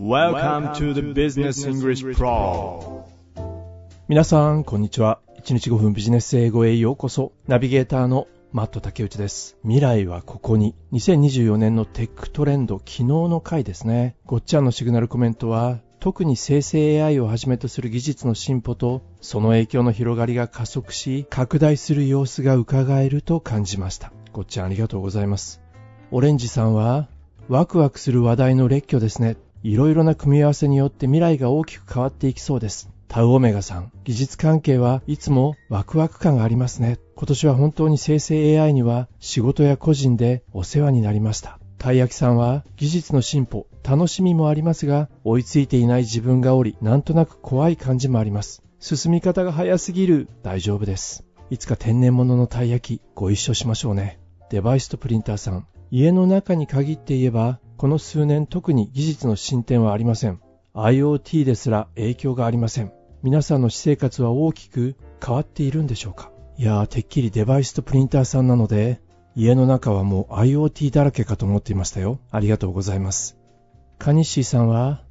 Welcome to the Business English Pro 皆さん、こんにちは。1日5分ビジネス英語へようこそ。ナビゲーターのマット竹内です。未来はここに。2024年のテックトレンド、昨日の回ですね。ごっちゃんのシグナルコメントは、特に生成 AI をはじめとする技術の進歩と、その影響の広がりが加速し、拡大する様子が伺えると感じました。ごっちゃんありがとうございます。オレンジさんは、ワクワクする話題の列挙ですね。いろいろな組み合わせによって未来が大きく変わっていきそうです。タウオメガさん、技術関係はいつもワクワク感がありますね。今年は本当に生成 AI には仕事や個人でお世話になりました。たい焼きさんは技術の進歩、楽しみもありますが、追いついていない自分がおり、なんとなく怖い感じもあります。進み方が早すぎる。大丈夫です。いつか天然物のたい焼き、ご一緒しましょうね。デバイスとプリンターさん、家の中に限って言えば、この数年特に技術の進展はありません。IoT ですら影響がありません。皆さんの私生活は大きく変わっているんでしょうか？いやー、てっきりデバイスとプリンターさんなので、家の中はもう IoT だらけかと思っていましたよ。ありがとうございます。カニッシーさんは、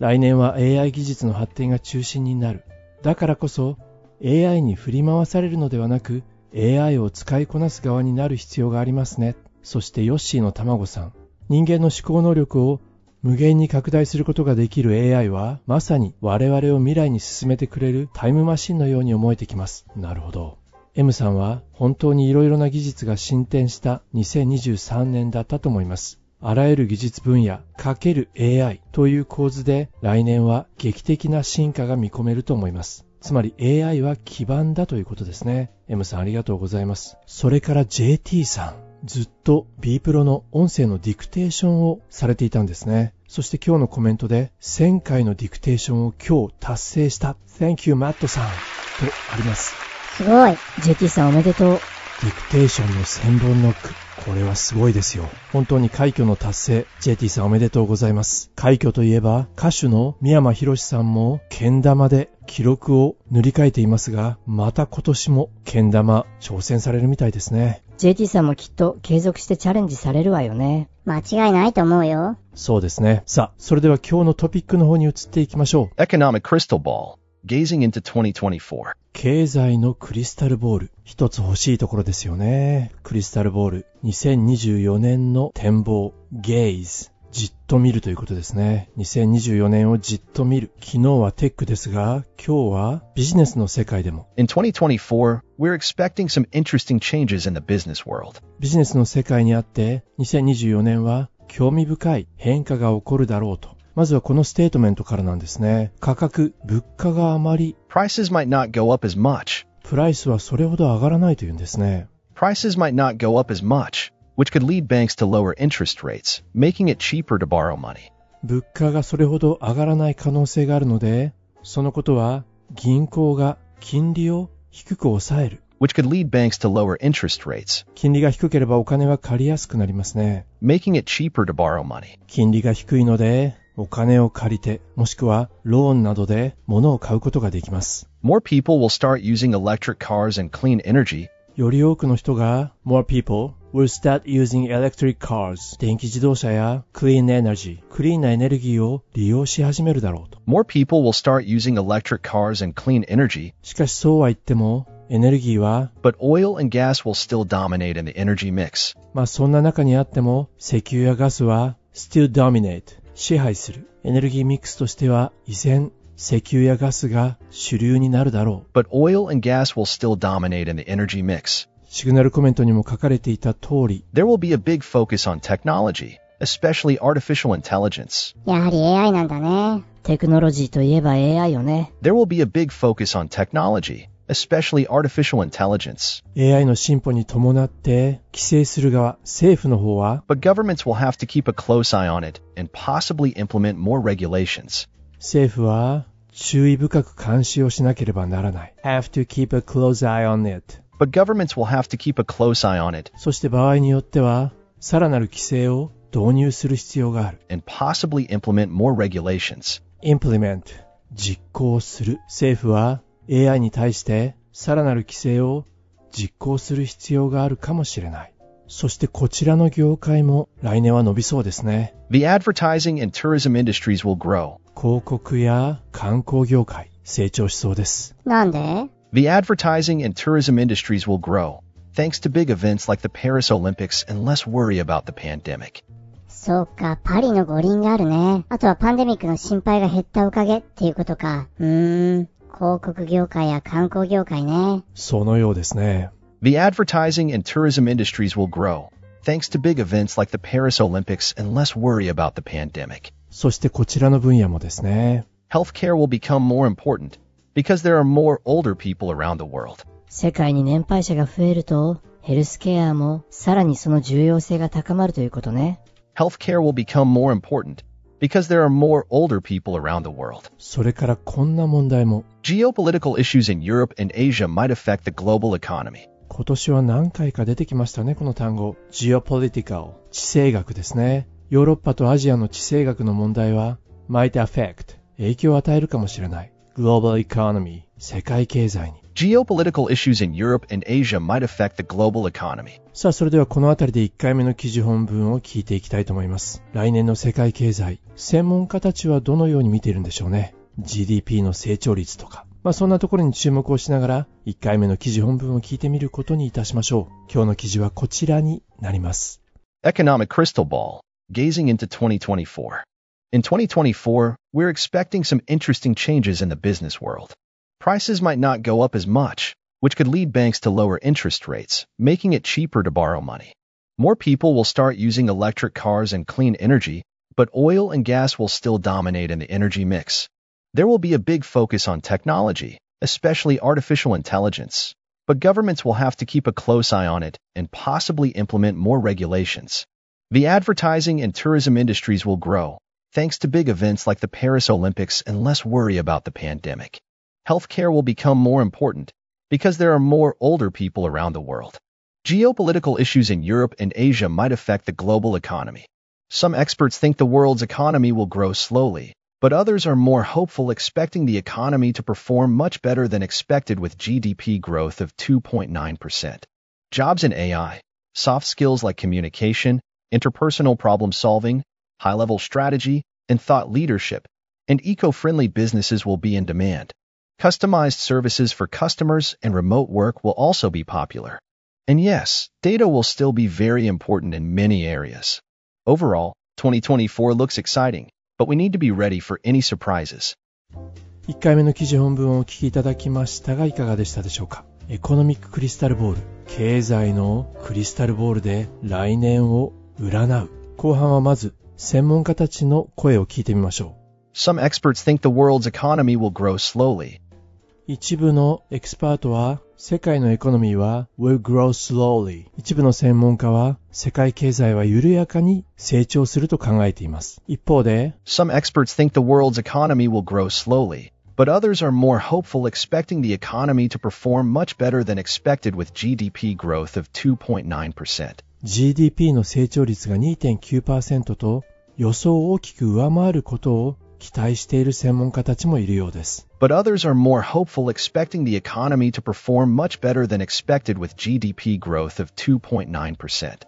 来年は AI 技術の発展が中心になる。だからこそ AI に振り回されるのではなく AI を使いこなす側になる必要がありますね。そしてヨッシーの卵さん。人間の思考能力を無限に拡大することができる AI はまさに我々を未来に進めてくれるタイムマシンのように思えてきます。なるほど。M さんは本当に色々な技術が進展した2023年だったと思います。あらゆる技術分野かける AI という構図で来年は劇的な進化が見込めると思います。つまり AI は基盤だということですね。M さんありがとうございます。それから JT さん。ずっと B プロの音声のディクテーションをされていたんですね。そして今日のコメントで1000回のディクテーションを今日達成した。Thank you, マットさん。とあります。すごい。JT さんおめでとう。ディクテーションの1000本ノック。これはすごいですよ。本当に快挙の達成。JT さんおめでとうございます。快挙といえば、歌手の三山ひろしさんも、剣玉で記録を塗り替えていますが、また今年も剣玉挑戦されるみたいですね。JT さんもきっと継続してチャレンジされるわよね。間違いないと思うよ。そうですね。さあ、それでは今日のトピックの方に移っていきましょう。Economic Crystal Ball Gazing into 2024. 経済のクリスタルボール。一つ欲しいところですよね。クリスタルボール。2024年の展望。gaze。じっと見るということですね。2024年をじっと見る。昨日はテックですが、今日はビジネスの世界でも。In 2024, we're expecting some interesting changes in the business world. ビジネスの世界にあって、2024年は興味深い変化が起こるだろうと。まずはこのステートメントからなんですね。価格、物価があまり、Prices might not go up as much. プライスはそれほど上がらないというんですね。Prices might not go up as much, which could lead banks to lower interest rates, making it cheaper to borrow money. 物価がそれほど上がらない可能性があるので、そのことは銀行が金利を低く抑える。which could lead banks to lower interest rates, 金利が低ければお金は借りやすくなりますね。making it cheaper to borrow money. 金利が低いので、お金を借りて、もしくはローンなどで物を買うことができます。More people will start using electric cars and clean energy, より多くの人が、more people will start using electric cars 電気自動車や clean energy クリーンなエネルギーを利用し始めるだろうと。more people will start using electric cars and clean energy, しかしそうは言っても、エネルギーは、but oil and gas will still dominate in the energy mix. まあそんな中にあっても、石油やガスは still dominate 支配する。エネルギーミックスとしては依然、石油やガスが主流になるだろう。But oil and gas will still dominate in the energy mix. シグナルコメントにも書かれていた通り、There will be a big focus on technology, especially artificial intelligence. やはり AI なんだね。テクノロジーといえば AI よね。There will be a big focus on technology, especially artificial intelligence. AI の進歩に伴って規制する側、政府の方は But governments will have to keep a close eye on it and possibly implement more regulations. 政府は注意深く監視をしなければならない。have to keep a close eye on it. But governments will have to keep a close eye on it そして場合によっては、さらなる規制を導入する必要がある。and possibly implement more regulations. implement 実行する。政府は AI に対してさらなる規制を実行する必要があるかもしれない。そしてこちらの業界も来年は伸びそうですね。The advertising and tourism industries will grow. 広告や観光業界、成長しそうです。なんで The advertising and tourism industries will grow, thanks to big events like the Paris Olympics and less worry about the pandemic. そうか、パリの五輪があるね。あとはパンデミックの心配が減ったおかげっていうことか。うーん。広告業界や観光業界ね。そのようですね。 The advertising and tourism industries will grow, thanks to big events like the Paris Olympics and less worry about the pandemic. そしてこちらの分野もですね。 Healthcare will become more important because there are more older people around the world. 世界に年配者が増えると、ヘルスケアもさらにその重要性が高まるということね。Healthcare will become more important because there are more older people around the world. それからこんな問題も。Geopolitical issues in Europe and Asia might affect the global economy. 今年は何回か出てきましたね、この単語。geopolitical。地政学ですね。ヨーロッパとアジアの地政学の問題は、might affect。影響を与えるかもしれない。Global economy。世界経済に。Geopolitical issues in Europe and Asia might affect the global economy. さあ、それではこのあたりで1回目の記事本文を聞いていきたいと思います。来年の世界経済、専門家たちはどのように見ているんでしょうね？GDP の成長率とか。まあそんなところに注目をしながら、1回目の記事本文を聞いてみることにいたしましょう。今日の記事はこちらになります。Economic crystal ball, gazing into 2024. In 2024, we're expecting some interesting changes in the business world. Prices might not go up as much, which could lead banks to lower interest rates, making it cheaper to borrow money. More people will start using electric cars and clean energy, but oil and gas will still dominate in the energy mix. There will be a big focus on technology, especially artificial intelligence, but governments will have to keep a close eye on it and possibly implement more regulations. The advertising and tourism industries will grow, thanks to big events like the Paris Olympics and less worry about the pandemic. Healthcare will become more important because there are more older people around the world. Geopolitical issues in Europe and Asia might affect the global economy. Some experts think the world's economy will grow slowly, but others are more hopeful expecting the economy to perform much better than expected with GDP growth of 2.9%. Jobs in AI, soft skills like communication, interpersonal problem solving, high level strategy, and thought leadership, and eco friendly businesses will be in demand. Customized services for customers and remote work will also be popular. And yes, data will still be very important in many areas. Overall, 2024 looks exciting, but we need to be ready for any surprises. 1回目の記事本文をお聞きいただきましたがいかがでしたでしょうかエコノミッククリスタルボール経済のクリスタルボールで来年を占う後半はまず 専門家たちの声を聞いてみましょ Some experts think the world's economy will grow slowly. う一部のエキスパートは世界のエコノミーは will grow slowly 一部の専門家は世界経済は緩やかに成長すると考えています一方で Some experts think the world's economy will grow slowly, but others are more hopeful expecting the economy to perform much better than expected with GDP growth of 2.9%. GDP の成長率が2.9%と予想を大きく上回ることを期待している専門家たちもいるようです。But others are more hopeful expecting the economy to perform much better than expected with GDP growth of 2.9%.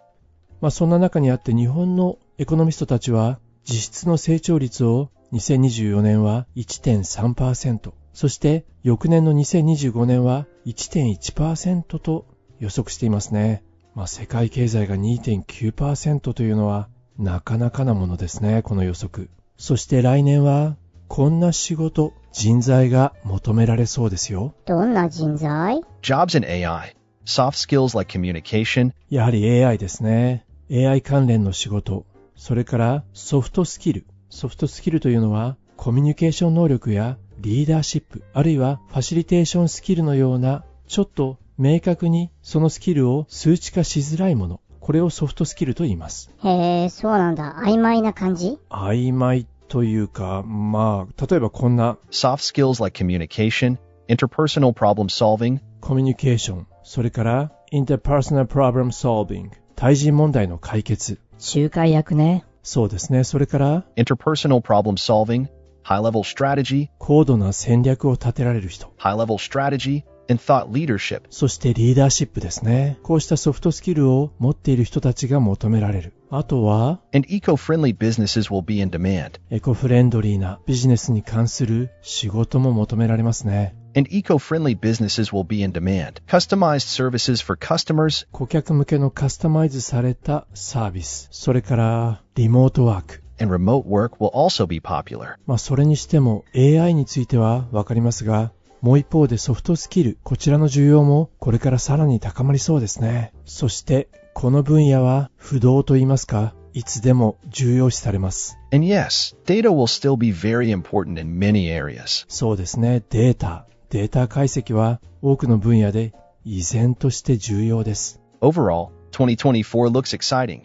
まあそんな中にあって日本のエコノミストたちは実質の成長率を2024年は1.3%、そして翌年の2025年は1.1%と予測していますね。まあ世界経済が2.9%というのはなかなかなものですね、この予測。そして来年はこんな仕事、人材が求められそうですよ。どんな人材？Jobs in AI, soft skills like communication, やはり AI ですね。AI 関連の仕事。それからソフトスキル。ソフトスキルというのはコミュニケーション能力やリーダーシップ、あるいはファシリテーションスキルのようなちょっと明確にそのスキルを数値化しづらいもの。これをソフトスキルと言います。へえ、そうなんだ。曖昧な感じ曖昧というか、まあ、例えばこんな soft skills like communication, interpersonal problem solving, コミュニケーション、それから interpersonal problem solving、対人問題の解決。仲介役ね。そうですね。それから、interpersonal problem solving, high level strategy, 高度な戦略を立てられる人。high level strategy, and thought leadership. そしてリーダーシップですね。こうしたソフトスキルを持っている人たちが求められる。あとは、And eco-friendly businesses will be in demand. エコフレンドリーなビジネスに関する仕事も求められますね。And eco-friendly businesses will be in demand. Customized services for customers 顧客向けのカスタマイズされたサービス。それから、リモートワーク。and remote work will also be popular. まあそれにしても AI についてはわかりますが、もう一方でソフトスキル、こちらの需要もこれからさらに高まりそうですね。そして、この分野は不動と言いますか、いつでも重要視されます。And yes, data will still be very important in many areas. そうですね、データ。データ解析は多くの分野で依然として重要です。Overall, 2024 looks exciting.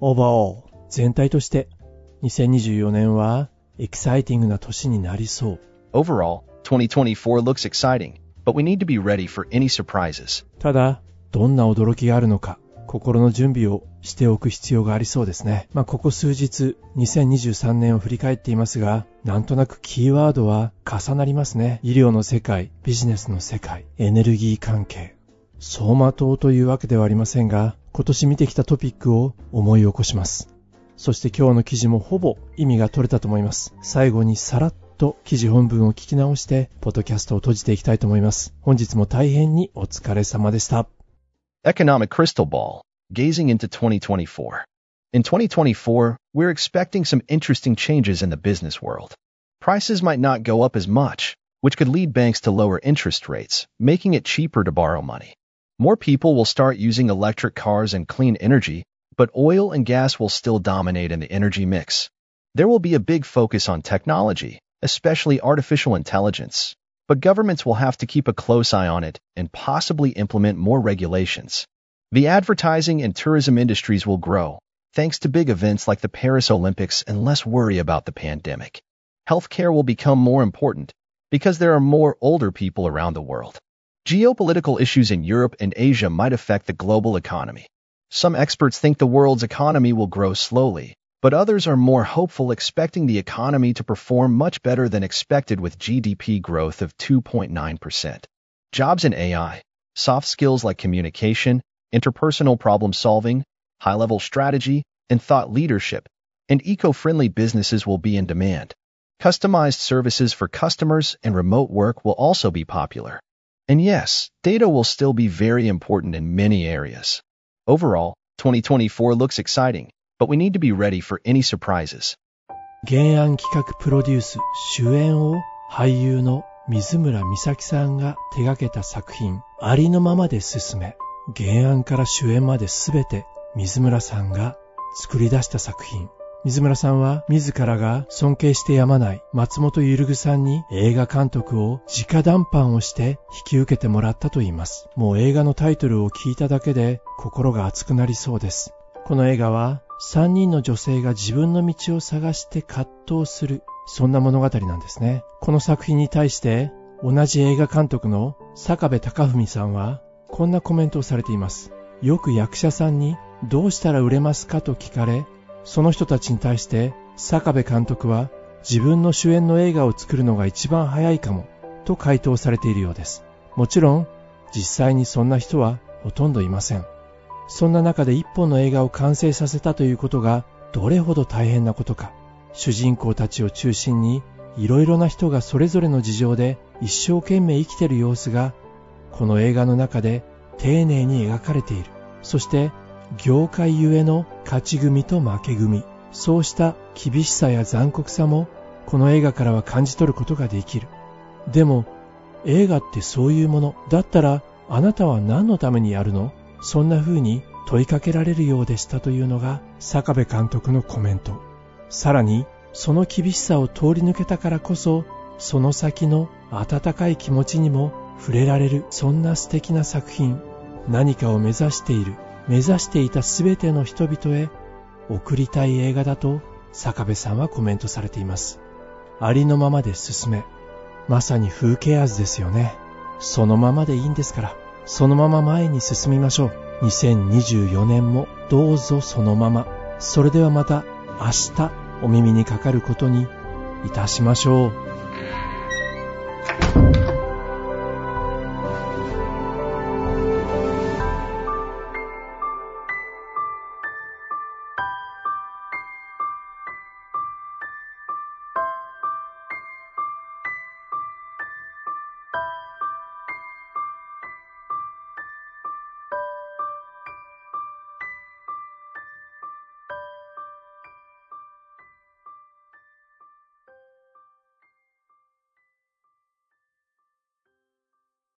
オーバーオール、全体として2024年はエキサイティングな年になりそう。Overall, 2024 looks exciting, but we need to be ready for any surprises. ただ、どんな驚きがあるのか、心の準備をしておく必要がありそうですね。まあ、ここ数日、2023年を振り返っていますが、なんとなくキーワードは重なりますね。医療の世界、ビジネスの世界、エネルギー関係。走馬灯というわけではありませんが、今年見てきたトピックを思い起こします。そして今日の記事もほぼ意味が取れたと思います。最後にさらっとと記事本文を聞き直して、ポッドキャストを閉じていきたいと思います。本日も大変にお疲れ様でした。 Economic crystal ball, gazing into 2024. In 2024, we're expecting some interesting changes in the business world. Prices might not go up as much, which could lead banks to lower interest rates, making it cheaper to borrow money. More people will start using electric cars and clean energy, but oil and gas will still dominate in the energy mix. There will be a big focus on technology, especially artificial intelligence, but governments will have to keep a close eye on it and possibly implement more regulations. The advertising and tourism industries will grow, thanks to big events like the Paris Olympics and less worry about the pandemic. Healthcare will become more important because there are more older people around the world. Geopolitical issues in Europe and Asia might affect the global economy. Some experts think the world's economy will grow slowly, but others are more hopeful expecting the economy to perform much better than expected with GDP growth of 2.9%. Jobs in AI, soft skills like communication, interpersonal problem solving, high level strategy, and thought leadership, and eco friendly businesses will be in demand. Customized services for customers and remote work will also be popular. And yes, data will still be very important in many areas. Overall, 2024 looks exciting, but we need to be ready for any surprises. 原案企画プロデュース主演を俳優の水村美咲さんが手掛けた作品ありのままで進め原案から主演まで全て水村さんが作り出した作品水村さんは自らが尊敬してやまない松本ゆるぐさんに映画監督を直談判をして引き受けてもらったといいます。もう映画のタイトルを聞いただけで心が熱くなりそうです。この映画は3人の女性が自分の道を探して葛藤する、そんな物語なんですね。この作品に対して同じ映画監督の坂部隆文さんはこんなコメントをされています。よく役者さんにどうしたら売れますかと聞かれ、その人たちに対して坂部監督は自分の主演の映画を作るのが一番早いかもと回答されているようです。もちろん実際にそんな人はほとんどいません。そんな中で一本の映画を完成させたということがどれほど大変なことか。主人公たちを中心にいろいろな人がそれぞれの事情で一生懸命生きてる様子がこの映画の中で丁寧に描かれている。そして業界ゆえの勝ち組と負け組、そうした厳しさや残酷さもこの映画からは感じ取ることができる。でも映画ってそういうもの。だったらあなたは何のためにやるの？そんな風に問いかけられるようでしたというのが坂部監督のコメント。さらにその厳しさを通り抜けたからこそその先の温かい気持ちにも触れられるそんな素敵な作品。何かを目指している。目指していた全ての人々へ送りたい映画だと坂部さんはコメントされています。ありのままで進め。まさに風景味ですよね。そのままでいいんですから。そのまま前に進みましょう。2024年もどうぞそのまま。それではまた明日お耳にかかることにいたしましょう。